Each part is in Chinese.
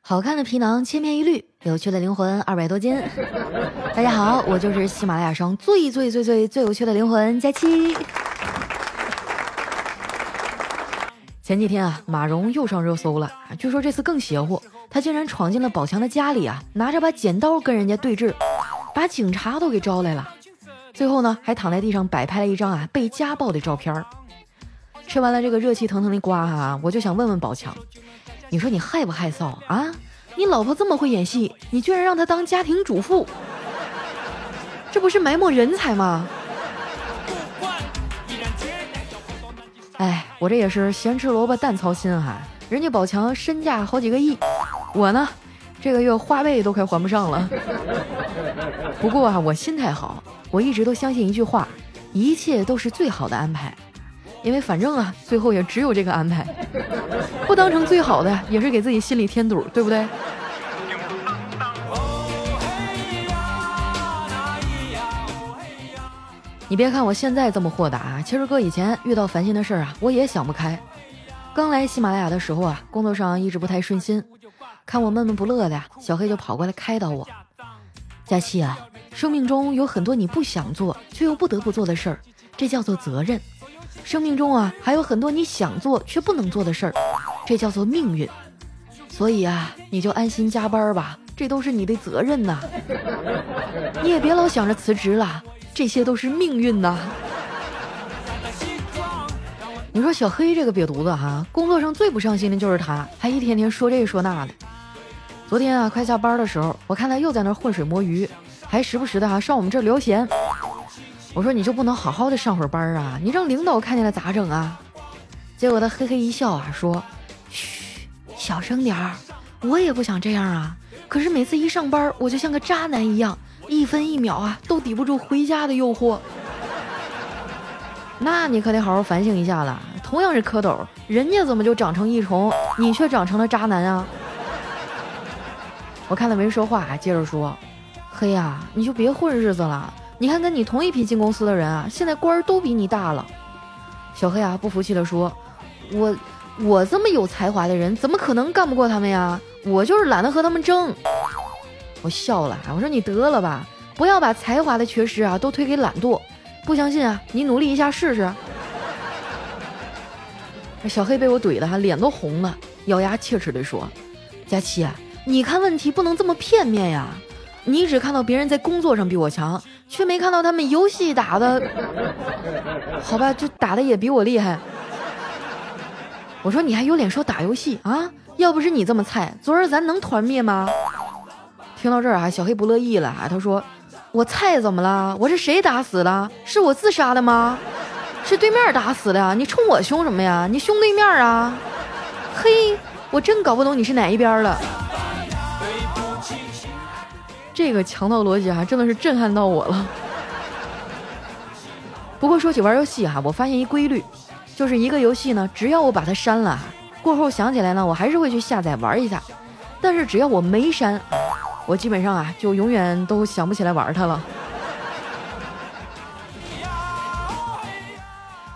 好看的皮囊千篇一律，有趣的灵魂二百多斤。大家好，我就是喜马拉雅上最最最最最有趣的灵魂佳期。前几天啊，马蓉又上热搜了，据说这次更邪乎，她竟然闯进了宝强的家里啊，拿着把剪刀跟人家对峙，把警察都给招来了。最后呢，还躺在地上摆拍了一张啊被家暴的照片。吃完了这个热气腾腾的瓜哈，我就想问问宝强。你说你害不害臊啊？你老婆这么会演戏，你居然让她当家庭主妇，这不是埋没人才吗？哎，我这也是咸吃萝卜淡操心哈。人家宝强身价好几个亿，我呢，这个月花呗都快还不上了。不过啊，我心态好，我一直都相信一句话：一切都是最好的安排。因为反正啊，最后也只有这个安排，不当成最好的，也是给自己心里添堵，对不对？你别看我现在这么豁达，其实哥以前遇到烦心的事儿啊，我也想不开。刚来喜马拉雅的时候啊，工作上一直不太顺心，看我闷闷不乐的，小黑就跑过来开导我：“佳期啊，生命中有很多你不想做却又不得不做的事儿，这叫做责任。”生命中啊，还有很多你想做却不能做的事儿，这叫做命运。所以啊，你就安心加班吧，这都是你的责任呐。你也别老想着辞职了，这些都是命运呐。你说小黑这个瘪犊子哈，工作上最不上心的就是他，还一天天说这说那的。昨天啊，快下班的时候，我看他又在那浑水摸鱼，还时不时的哈上我们这儿聊闲。我说你就不能好好的上会儿班啊？你让领导看见了咋整啊？结果他嘿嘿一笑啊，说：“嘘，小声点儿，我也不想这样啊。可是每次一上班，我就像个渣男一样，一分一秒啊都抵不住回家的诱惑。那你可得好好反省一下了。同样是蝌蚪，人家怎么就长成一虫，你却长成了渣男啊？” 我看他没说话，接着说：“黑呀，你就别混日子了。”你看，跟你同一批进公司的人啊，现在官儿都比你大了。小黑啊，不服气地说：“我我这么有才华的人，怎么可能干不过他们呀？我就是懒得和他们争。”我笑了，我说：“你得了吧，不要把才华的缺失啊都推给懒惰。不相信啊，你努力一下试试。”小黑被我怼的哈，脸都红了，咬牙切齿地说：“佳琪啊，你看问题不能这么片面呀。”你只看到别人在工作上比我强，却没看到他们游戏打的，好吧，就打的也比我厉害。我说你还有脸说打游戏啊？要不是你这么菜，昨儿咱能团灭吗？听到这儿啊，小黑不乐意了啊，他说：“我菜怎么了？我是谁打死的？是我自杀的吗？是对面打死的？你冲我凶什么呀？你凶对面啊？嘿，我真搞不懂你是哪一边了。”这个强盗逻辑哈，真的是震撼到我了。不过说起玩游戏哈，我发现一规律，就是一个游戏呢，只要我把它删了，过后想起来呢，我还是会去下载玩一下。但是只要我没删，我基本上啊，就永远都想不起来玩它了。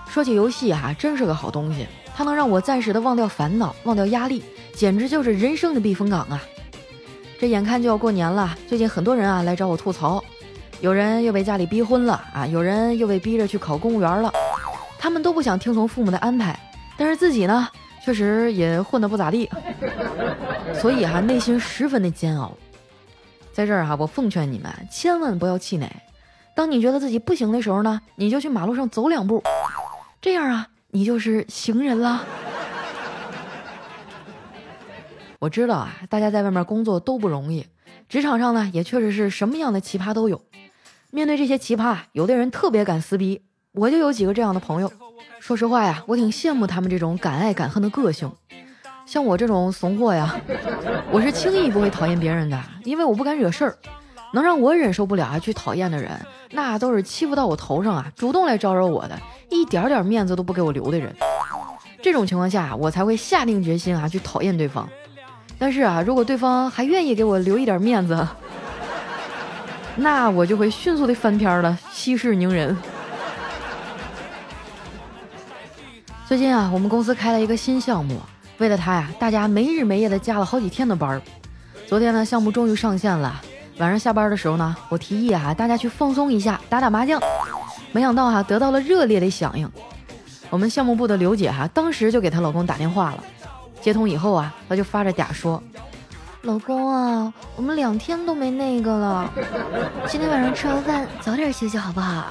说起游戏哈，真是个好东西，它能让我暂时的忘掉烦恼，忘掉压力，简直就是人生的避风港啊。这眼看就要过年了，最近很多人啊来找我吐槽，有人又被家里逼婚了啊，有人又被逼着去考公务员了，他们都不想听从父母的安排，但是自己呢，确实也混得不咋地，所以哈内心十分的煎熬。在这儿哈，我奉劝你们千万不要气馁，当你觉得自己不行的时候呢，你就去马路上走两步，这样啊，你就是行人了。我知道啊，大家在外面工作都不容易，职场上呢也确实是什么样的奇葩都有。面对这些奇葩，有的人特别敢撕逼，我就有几个这样的朋友。说实话呀，我挺羡慕他们这种敢爱敢恨的个性。像我这种怂货呀，我是轻易不会讨厌别人的，因为我不敢惹事儿。能让我忍受不了啊去讨厌的人，那都是欺负到我头上啊，主动来招惹我的，一点点面子都不给我留的人。这种情况下，我才会下定决心啊去讨厌对方。但是啊，如果对方还愿意给我留一点面子，那我就会迅速的翻篇了，息事宁人。最近啊，我们公司开了一个新项目，为了他呀，大家没日没夜的加了好几天的班儿。昨天呢，项目终于上线了。晚上下班的时候呢，我提议啊，大家去放松一下，打打麻将。没想到哈，得到了热烈的响应。我们项目部的刘姐哈，当时就给她老公打电话了。接通以后啊，他就发着嗲说：“老公啊，我们两天都没那个了，今天晚上吃完饭早点休息好不好？”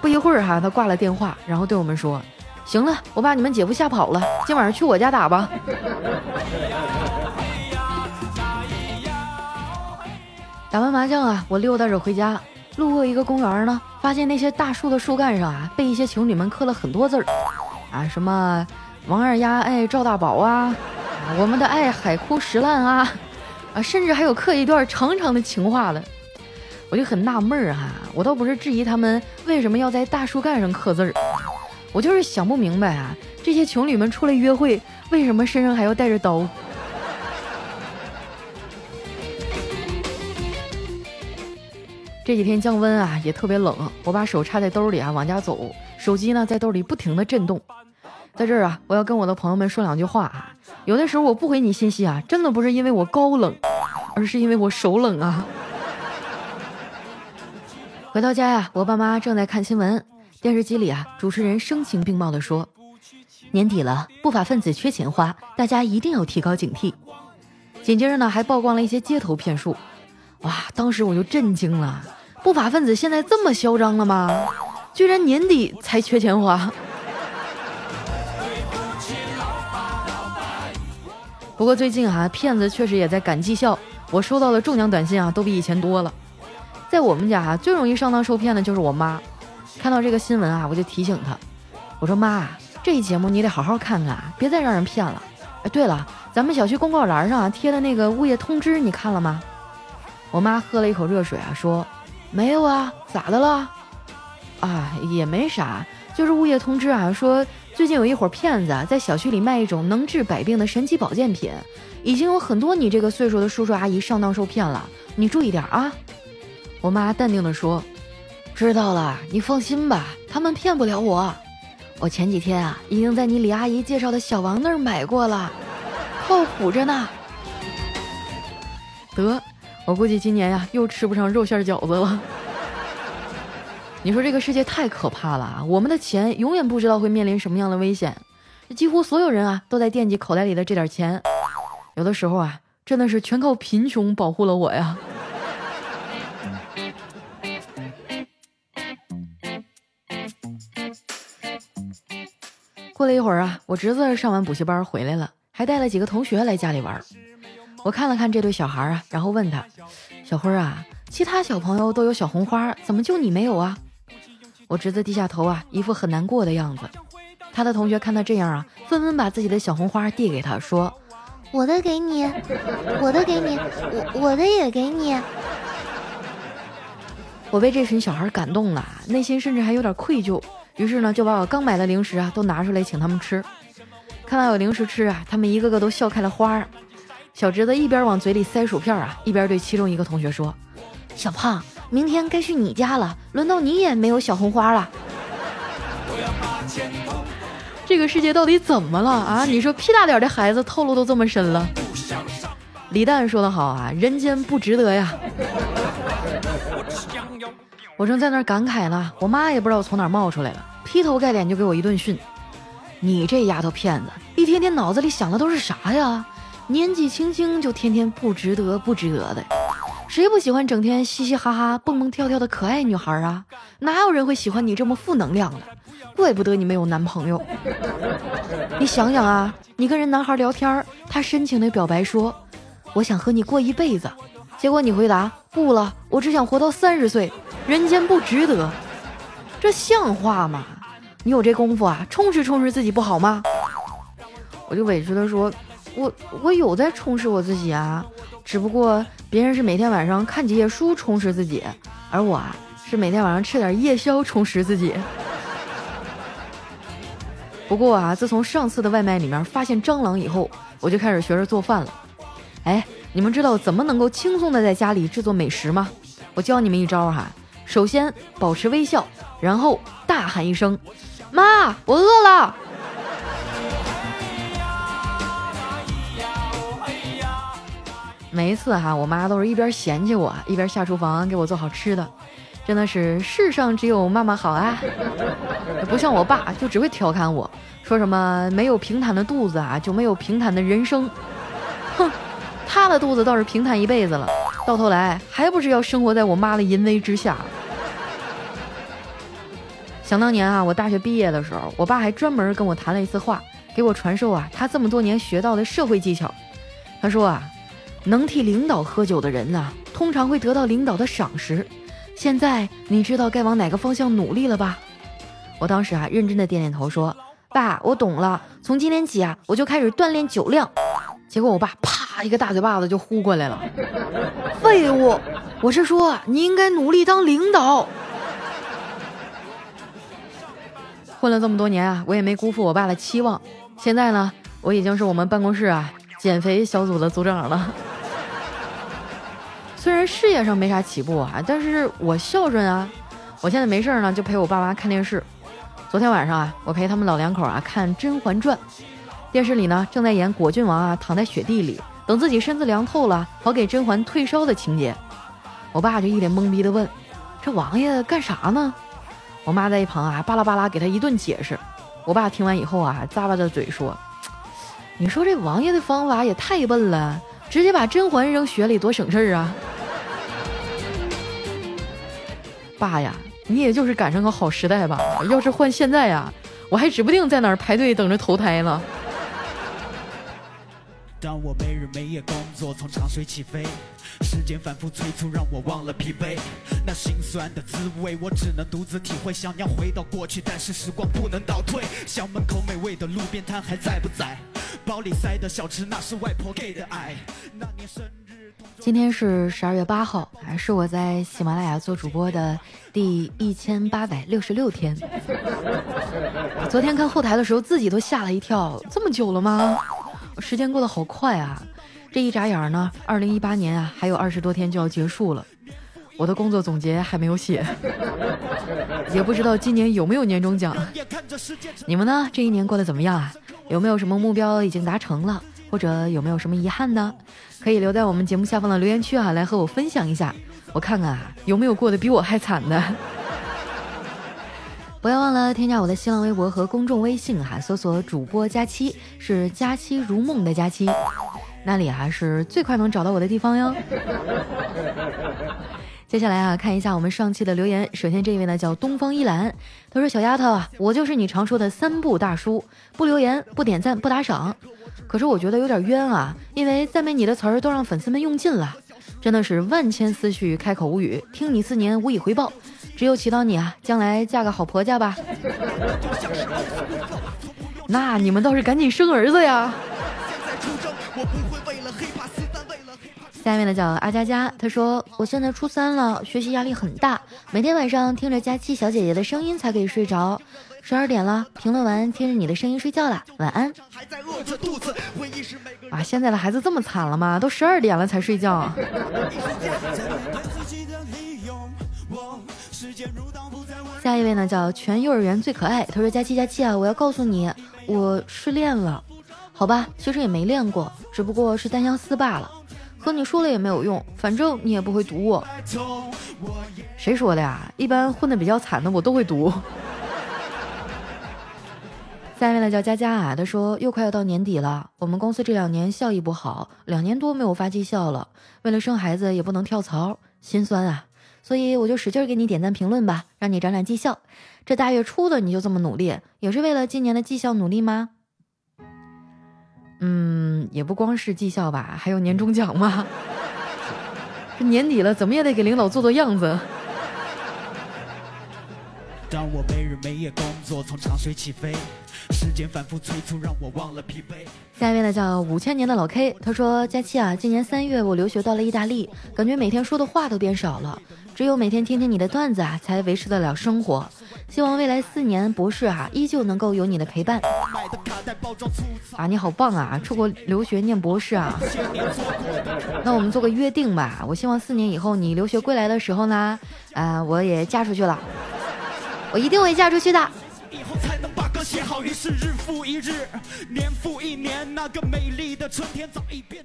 不一会儿哈，他挂了电话，然后对我们说：“行了，我把你们姐夫吓跑了，今晚上去我家打吧。”打完麻将啊，我溜达着回家，路过一个公园呢，发现那些大树的树干上啊，被一些情侣们刻了很多字儿，啊，什么王二丫爱赵大宝啊，我们的爱海枯石烂啊，啊，甚至还有刻一段长长的情话的，我就很纳闷儿哈，我倒不是质疑他们为什么要在大树干上刻字儿，我就是想不明白啊，这些情侣们出来约会，为什么身上还要带着刀？这几天降温啊，也特别冷。我把手插在兜里啊，往家走，手机呢在兜里不停的震动。在这儿啊，我要跟我的朋友们说两句话啊。有的时候我不回你信息啊，真的不是因为我高冷，而是因为我手冷啊。回到家呀，我爸妈正在看新闻，电视机里啊，主持人声情并茂的说：“年底了，不法分子缺钱花，大家一定要提高警惕。”紧接着呢，还曝光了一些街头骗术。哇，当时我就震惊了。不法分子现在这么嚣张了吗？居然年底才缺钱花。不过最近啊，骗子确实也在赶绩效，我收到的中奖短信啊，都比以前多了。在我们家啊，最容易上当受骗的就是我妈。看到这个新闻啊，我就提醒她，我说妈，这节目你得好好看看啊，别再让人骗了。哎，对了，咱们小区公告栏上啊贴的那个物业通知，你看了吗？我妈喝了一口热水啊，说。没有啊，咋的了？啊，也没啥，就是物业通知啊，说最近有一伙骗子在小区里卖一种能治百病的神奇保健品，已经有很多你这个岁数的叔叔阿姨上当受骗了，你注意点啊。我妈淡定的说：“知道了，你放心吧，他们骗不了我。我前几天啊，已经在你李阿姨介绍的小王那儿买过了，靠谱着呢。”得。我估计今年呀又吃不上肉馅饺子了。你说这个世界太可怕了啊！我们的钱永远不知道会面临什么样的危险，几乎所有人啊都在惦记口袋里的这点钱。有的时候啊，真的是全靠贫穷保护了我呀。过了一会儿啊，我侄子上完补习班回来了，还带了几个同学来家里玩。我看了看这对小孩啊，然后问他：“小辉啊，其他小朋友都有小红花，怎么就你没有啊？”我侄子低下头啊，一副很难过的样子。他的同学看他这样啊，纷纷把自己的小红花递给他，说：“我的给你，我的给你，我我的也给你。”我被这群小孩感动了，内心甚至还有点愧疚。于是呢，就把我刚买的零食啊都拿出来请他们吃。看到有零食吃啊，他们一个个都笑开了花。小侄子一边往嘴里塞薯片啊，一边对其中一个同学说：“小胖，明天该去你家了，轮到你也没有小红花了。”这个世界到底怎么了啊？你说屁大点的孩子套路都这么深了。李诞说的好啊，人间不值得呀。我正在那感慨呢，我妈也不知道从哪冒出来了，劈头盖脸就给我一顿训：“你这丫头片子，一天天脑子里想的都是啥呀？”年纪轻轻就天天不值得不值得的，谁不喜欢整天嘻嘻哈哈蹦蹦跳跳的可爱女孩啊？哪有人会喜欢你这么负能量的？怪不得你没有男朋友。你想想啊，你跟人男孩聊天，他深情的表白说：“我想和你过一辈子。”结果你回答：“不了，我只想活到三十岁。”人间不值得，这像话吗？你有这功夫啊，充实充实自己不好吗？我就委屈的说。我我有在充实我自己啊，只不过别人是每天晚上看几页书充实自己，而我啊是每天晚上吃点夜宵充实自己。不过啊，自从上次的外卖里面发现蟑螂以后，我就开始学着做饭了。哎，你们知道怎么能够轻松的在家里制作美食吗？我教你们一招哈，首先保持微笑，然后大喊一声：“妈，我饿了。”每一次哈，我妈都是一边嫌弃我，一边下厨房给我做好吃的，真的是世上只有妈妈好啊！不像我爸，就只会调侃我，说什么没有平坦的肚子啊，就没有平坦的人生。哼，他的肚子倒是平坦一辈子了，到头来还不是要生活在我妈的淫威之下？想当年啊，我大学毕业的时候，我爸还专门跟我谈了一次话，给我传授啊他这么多年学到的社会技巧。他说啊。能替领导喝酒的人呢，通常会得到领导的赏识。现在你知道该往哪个方向努力了吧？我当时啊，认真的点点头说：“爸，我懂了。从今天起啊，我就开始锻炼酒量。”结果我爸啪一个大嘴巴子就呼过来了：“废物！我是说你应该努力当领导。”混了这么多年啊，我也没辜负我爸的期望。现在呢，我已经是我们办公室啊减肥小组的组长了。虽然事业上没啥起步啊，但是我孝顺啊。我现在没事儿呢，就陪我爸妈看电视。昨天晚上啊，我陪他们老两口啊看《甄嬛传》，电视里呢正在演果郡王啊躺在雪地里，等自己身子凉透了，好给甄嬛退烧的情节。我爸就一脸懵逼的问：“这王爷干啥呢？”我妈在一旁啊巴拉巴拉给他一顿解释。我爸听完以后啊，咂巴着嘴说：“你说这王爷的方法也太笨了。”直接把甄嬛扔雪里多省事儿啊！爸呀，你也就是赶上个好时代吧。要是换现在呀，我还指不定在哪儿排队等着投胎呢。当我没日没夜工作，从长水起飞，时间反复催促，让我忘了疲惫。那心酸的滋味，我只能独自体会。想要回到过去，但是时光不能倒退。校门口美味的路边摊还在不在？包里塞的小吃，那是外婆给的爱。那年生日。今天是十二月八号，还是我在喜马拉雅做主播的第一千八百六十六天。昨天看后台的时候，自己都吓了一跳，这么久了吗？时间过得好快啊！这一眨眼呢，二零一八年啊，还有二十多天就要结束了。我的工作总结还没有写，也不知道今年有没有年终奖。你们呢？这一年过得怎么样啊？有没有什么目标已经达成了，或者有没有什么遗憾呢？可以留在我们节目下方的留言区啊，来和我分享一下，我看看啊，有没有过得比我还惨的。不要忘了添加我的新浪微博和公众微信哈，搜索主播佳期，是佳期如梦的佳期，那里还是最快能找到我的地方哟。接下来啊，看一下我们上期的留言。首先这一位呢叫东方一兰，他说：“小丫头啊，我就是你常说的三不大叔，不留言、不点赞、不打赏。可是我觉得有点冤啊，因为赞美你的词儿都让粉丝们用尽了，真的是万千思绪开口无语，听你四年无以回报。”只有祈祷你啊，将来嫁个好婆家吧。那你们倒是赶紧生儿子呀。下面的叫阿佳佳，他说我现在初三了，学习压力很大，每天晚上听着佳期小姐姐的声音才可以睡着。十二点了，评论完，听着你的声音睡觉了，晚安。啊，现在的孩子这么惨了吗？都十二点了才睡觉。下一位呢，叫全幼儿园最可爱。他说：“佳期佳期啊，我要告诉你，我失恋了。好吧，其实也没练过，只不过是单相思罢了。和你说了也没有用，反正你也不会读我。谁说的呀？一般混的比较惨的，我都会读。”下一位呢，叫佳佳啊，他说：“又快要到年底了，我们公司这两年效益不好，两年多没有发绩效了。为了生孩子，也不能跳槽，心酸啊。”所以我就使劲给你点赞评论吧，让你涨涨绩效。这大月初的你就这么努力，也是为了今年的绩效努力吗？嗯，也不光是绩效吧，还有年终奖嘛。这年底了，怎么也得给领导做做样子。当我没日没夜工作，从长水起飞，时间反复催促，让我忘了疲惫。下一位呢叫五千年的老 K，他说：佳期啊，今年三月我留学到了意大利，感觉每天说的话都变少了，只有每天听听你的段子啊，才维持得了生活。希望未来四年博士啊，依旧能够有你的陪伴。啊，你好棒啊，出国留学念博士啊。那我们做个约定吧，我希望四年以后你留学归来的时候呢，啊，我也嫁出去了。我一定会嫁出去的。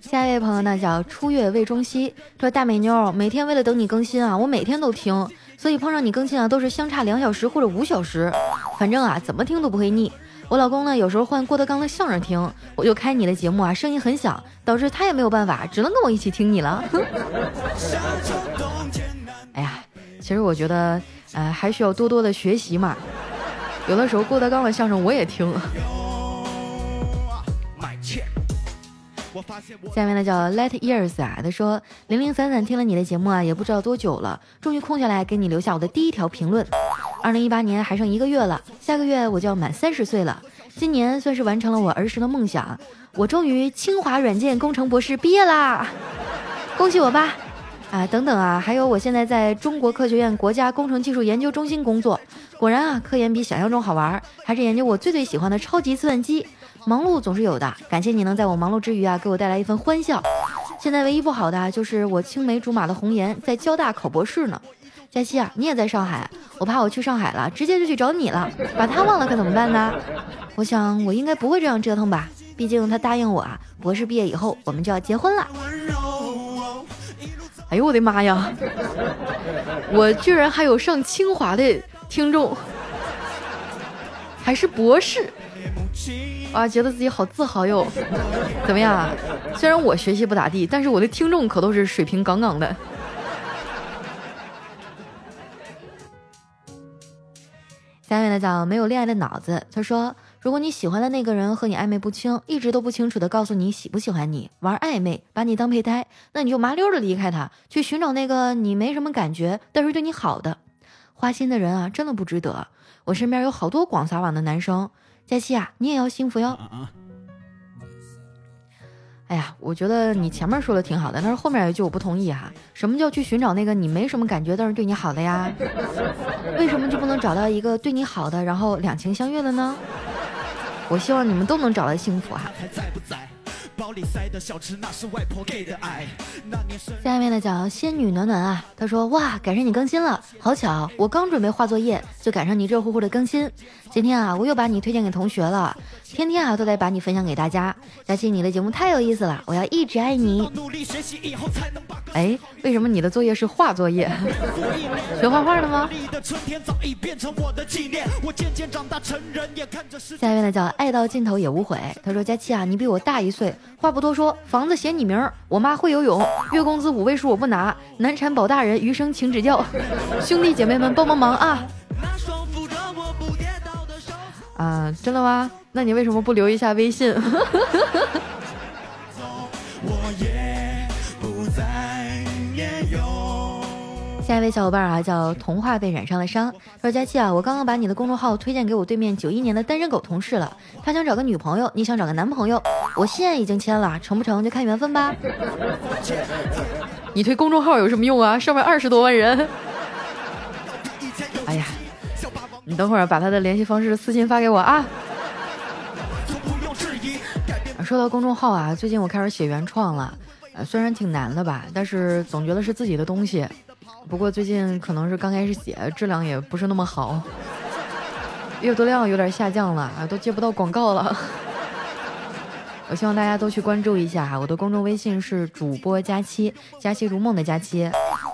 下一位朋友呢叫初月魏中西，说大美妞，每天为了等你更新啊，我每天都听，所以碰上你更新啊，都是相差两小时或者五小时，反正啊，怎么听都不会腻。我老公呢，有时候换郭德纲的相声听，我就开你的节目啊，声音很响，导致他也没有办法，只能跟我一起听你了。哎呀，其实我觉得，呃，还需要多多的学习嘛。有的时候郭德纲的相声我也听。下面呢叫 Let Years 啊，他说零零散散听了你的节目啊，也不知道多久了，终于空下来给你留下我的第一条评论。二零一八年还剩一个月了，下个月我就要满三十岁了，今年算是完成了我儿时的梦想，我终于清华软件工程博士毕业啦，恭喜我吧！啊，等等啊，还有我现在在中国科学院国家工程技术研究中心工作，果然啊，科研比想象中好玩，还是研究我最最喜欢的超级计算机。忙碌总是有的，感谢你能在我忙碌之余啊，给我带来一份欢笑。现在唯一不好的就是我青梅竹马的红颜在交大考博士呢。佳期啊，你也在上海，我怕我去上海了，直接就去找你了，把他忘了可怎么办呢？我想我应该不会这样折腾吧，毕竟他答应我啊，博士毕业以后我们就要结婚了。哎呦我的妈呀，我居然还有上清华的听众，还是博士。啊，觉得自己好自豪哟！怎么样？虽然我学习不咋地，但是我的听众可都是水平杠杠的。下面呢叫没有恋爱的脑子，他说：如果你喜欢的那个人和你暧昧不清，一直都不清楚的告诉你喜不喜欢你，玩暧昧，把你当备胎，那你就麻溜的离开他，去寻找那个你没什么感觉，但是对你好的，花心的人啊，真的不值得。我身边有好多广撒网的男生。佳期啊，你也要幸福哟！哎呀，我觉得你前面说的挺好的，但是后面一句我不同意哈。什么叫去寻找那个你没什么感觉但是对你好的呀？为什么就不能找到一个对你好的，然后两情相悦的呢？我希望你们都能找到幸福哈。包里塞的小吃那是外婆给的爱。下面的叫仙女暖暖啊，她说哇，赶上你更新了，好巧，我刚准备画作业，就赶上你热乎乎的更新。今天啊，我又把你推荐给同学了，天天啊都得把你分享给大家。佳琪，你的节目太有意思了，我要一直爱你。哎，为什么你的作业是画作业？学 画画的吗？下面的叫爱到尽头也无悔，他说佳琪啊，你比我大一岁。话不多说，房子写你名儿。我妈会游泳，月工资五位数我不拿。难产保大人，余生请指教。兄弟姐妹们帮帮忙啊！啊，真的吗？那你为什么不留一下微信？下一位小伙伴啊，叫童话被染上了伤。说佳期啊，我刚刚把你的公众号推荐给我对面九一年的单身狗同事了，他想找个女朋友，你想找个男朋友，我现在已经签了，成不成就看缘分吧。你推公众号有什么用啊？上面二十多万人。哎呀，你等会儿把他的联系方式私信发给我啊。说到公众号啊，最近我开始写原创了，呃，虽然挺难的吧，但是总觉得是自己的东西。不过最近可能是刚开始写，质量也不是那么好，阅读量有点下降了啊，都接不到广告了。我希望大家都去关注一下哈，我的公众微信是主播佳期，佳期如梦的佳期。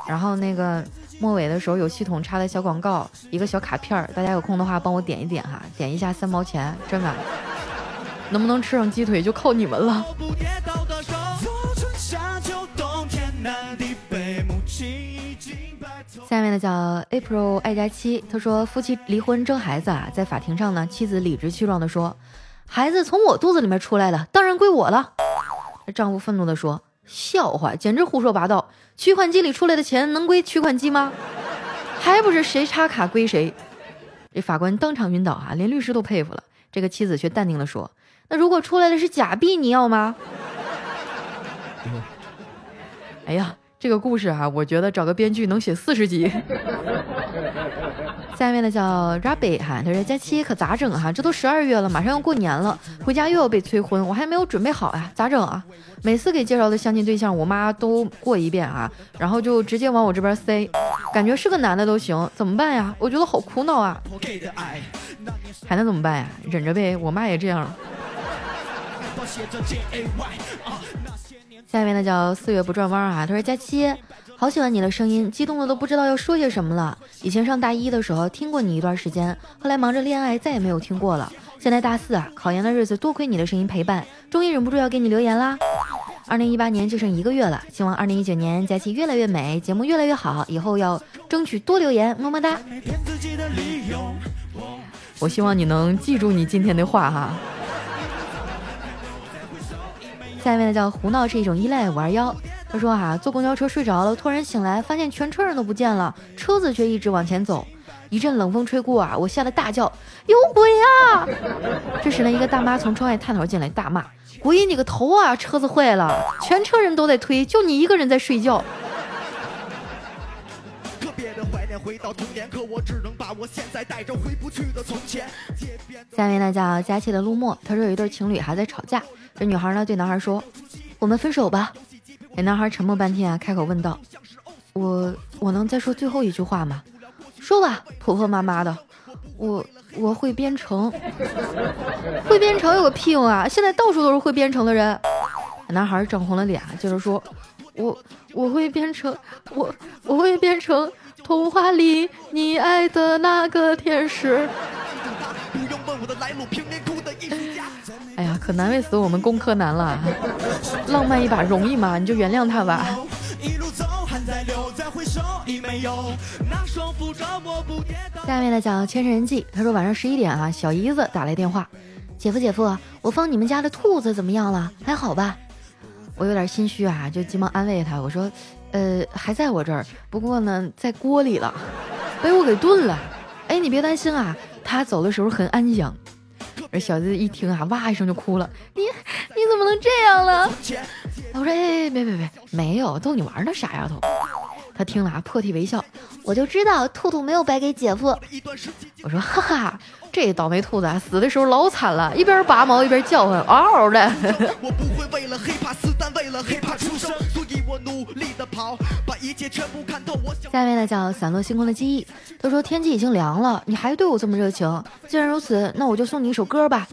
然后那个末尾的时候有系统插的小广告，一个小卡片儿，大家有空的话帮我点一点哈，点一下三毛钱，真的，能不能吃上鸡腿就靠你们了。下面的叫 April 爱佳期，他说夫妻离婚争孩子啊，在法庭上呢，妻子理直气壮的说，孩子从我肚子里面出来的，当然归我了。丈夫愤怒的说，笑话，简直胡说八道，取款机里出来的钱能归取款机吗？还不是谁插卡归谁？这法官当场晕倒啊，连律师都佩服了。这个妻子却淡定的说，那如果出来的是假币，你要吗？哎呀。这个故事哈，我觉得找个编剧能写四十集。下面的叫 Rabbit 哈，他说佳期可咋整哈？这都十二月了，马上要过年了，回家又要被催婚，我还没有准备好呀，咋整啊？每次给介绍的相亲对象，我妈都过一遍啊，然后就直接往我这边塞，感觉是个男的都行，怎么办呀？我觉得好苦恼啊。还能怎么办呀？忍着呗，我妈也这样。下面呢叫四月不转弯啊，他说佳期，好喜欢你的声音，激动的都不知道要说些什么了。以前上大一的时候听过你一段时间，后来忙着恋爱，再也没有听过了。现在大四啊，考研的日子多亏你的声音陪伴，终于忍不住要给你留言啦。二零一八年就剩一个月了，希望二零一九年佳期越来越美，节目越来越好，以后要争取多留言，么么哒。我希望你能记住你今天的话哈。下面呢叫胡闹是一种依赖五二幺，他说啊，坐公交车睡着了，突然醒来，发现全车人都不见了，车子却一直往前走。一阵冷风吹过啊，我吓得大叫：“有鬼啊！” 这时呢，一个大妈从窗外探头进来，大骂：“鬼你个头啊！车子坏了，全车人都在推，就你一个人在睡觉。”回到童年，可我只能把我现在带着回不去的从前下面呢叫佳期的陆墨，他说有一对情侣还在吵架，这女孩呢对男孩说：“我们分手吧。”这男孩沉默半天啊，开口问道：“我我能再说最后一句话吗？”说吧，婆婆妈妈的，我我会编程，会编程有个屁用啊！现在到处都是会编程的人。男孩涨红了脸，接着说：“我我会编程，我我会编程童话里你爱的那个天使。”哎呀，可难为死我们工科男了，浪漫一把容易吗？你就原谅他吧。下面的讲《千人记》，他说晚上十一点啊，小姨子打来电话，姐夫姐夫，我放你们家的兔子怎么样了？还好吧？我有点心虚啊，就急忙安慰他，我说，呃，还在我这儿，不过呢，在锅里了，被我给炖了。哎，你别担心啊，他走的时候很安详。而小子一听啊，哇一声就哭了，你你怎么能这样了？我说，哎，别别别，没有逗你玩呢，傻丫头。他听了啊，破涕为笑。我就知道兔兔没有白给姐夫。我说，哈哈，这倒霉兔子啊，死的时候老惨了，一边拔毛一边叫唤，嗷嗷的。我不会为了黑怕死，但为了黑怕出生下面呢叫散落星空的记忆。他说天气已经凉了，你还对我这么热情。既然如此，那我就送你一首歌吧。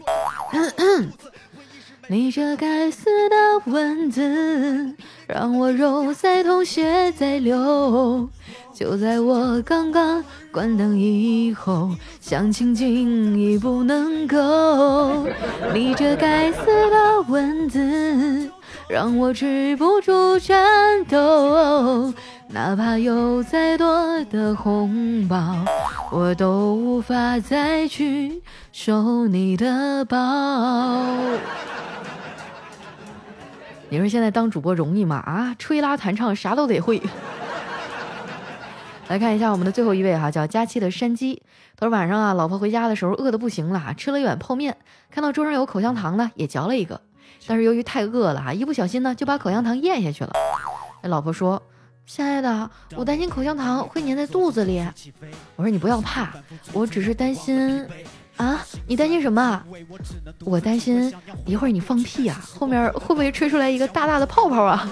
你这该死的蚊子，让我肉在痛，血在流。就在我刚刚关灯以后，想清静已不能够。你这该死的蚊子，让我止不住颤抖。哪怕有再多的红包，我都无法再去收你的包。你说现在当主播容易吗？啊，吹拉弹唱啥都得会。来看一下我们的最后一位哈，叫佳期的山鸡。他说晚上啊，老婆回家的时候饿得不行了，吃了一碗泡面，看到桌上有口香糖呢，也嚼了一个。但是由于太饿了哈，一不小心呢就把口香糖咽下去了。那老婆说：“亲爱的，我担心口香糖会粘在肚子里。”我说：“你不要怕，我只是担心。”啊，你担心什么？我担心一会儿你放屁啊，后面会不会吹出来一个大大的泡泡啊？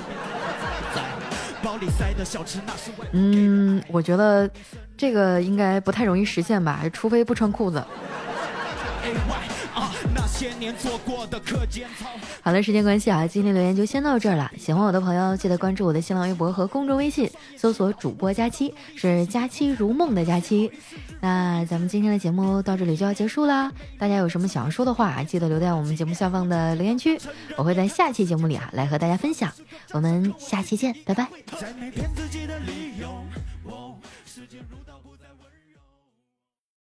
嗯，我觉得这个应该不太容易实现吧，除非不穿裤子。好了，时间关系啊，今天留言就先到这儿了。喜欢我的朋友，记得关注我的新浪微博和公众微信，搜索主播佳期，是佳期如梦的佳期。那咱们今天的节目到这里就要结束啦。大家有什么想要说的话，记得留在我们节目下方的留言区，我会在下期节目里啊来和大家分享。我们下期见，拜拜。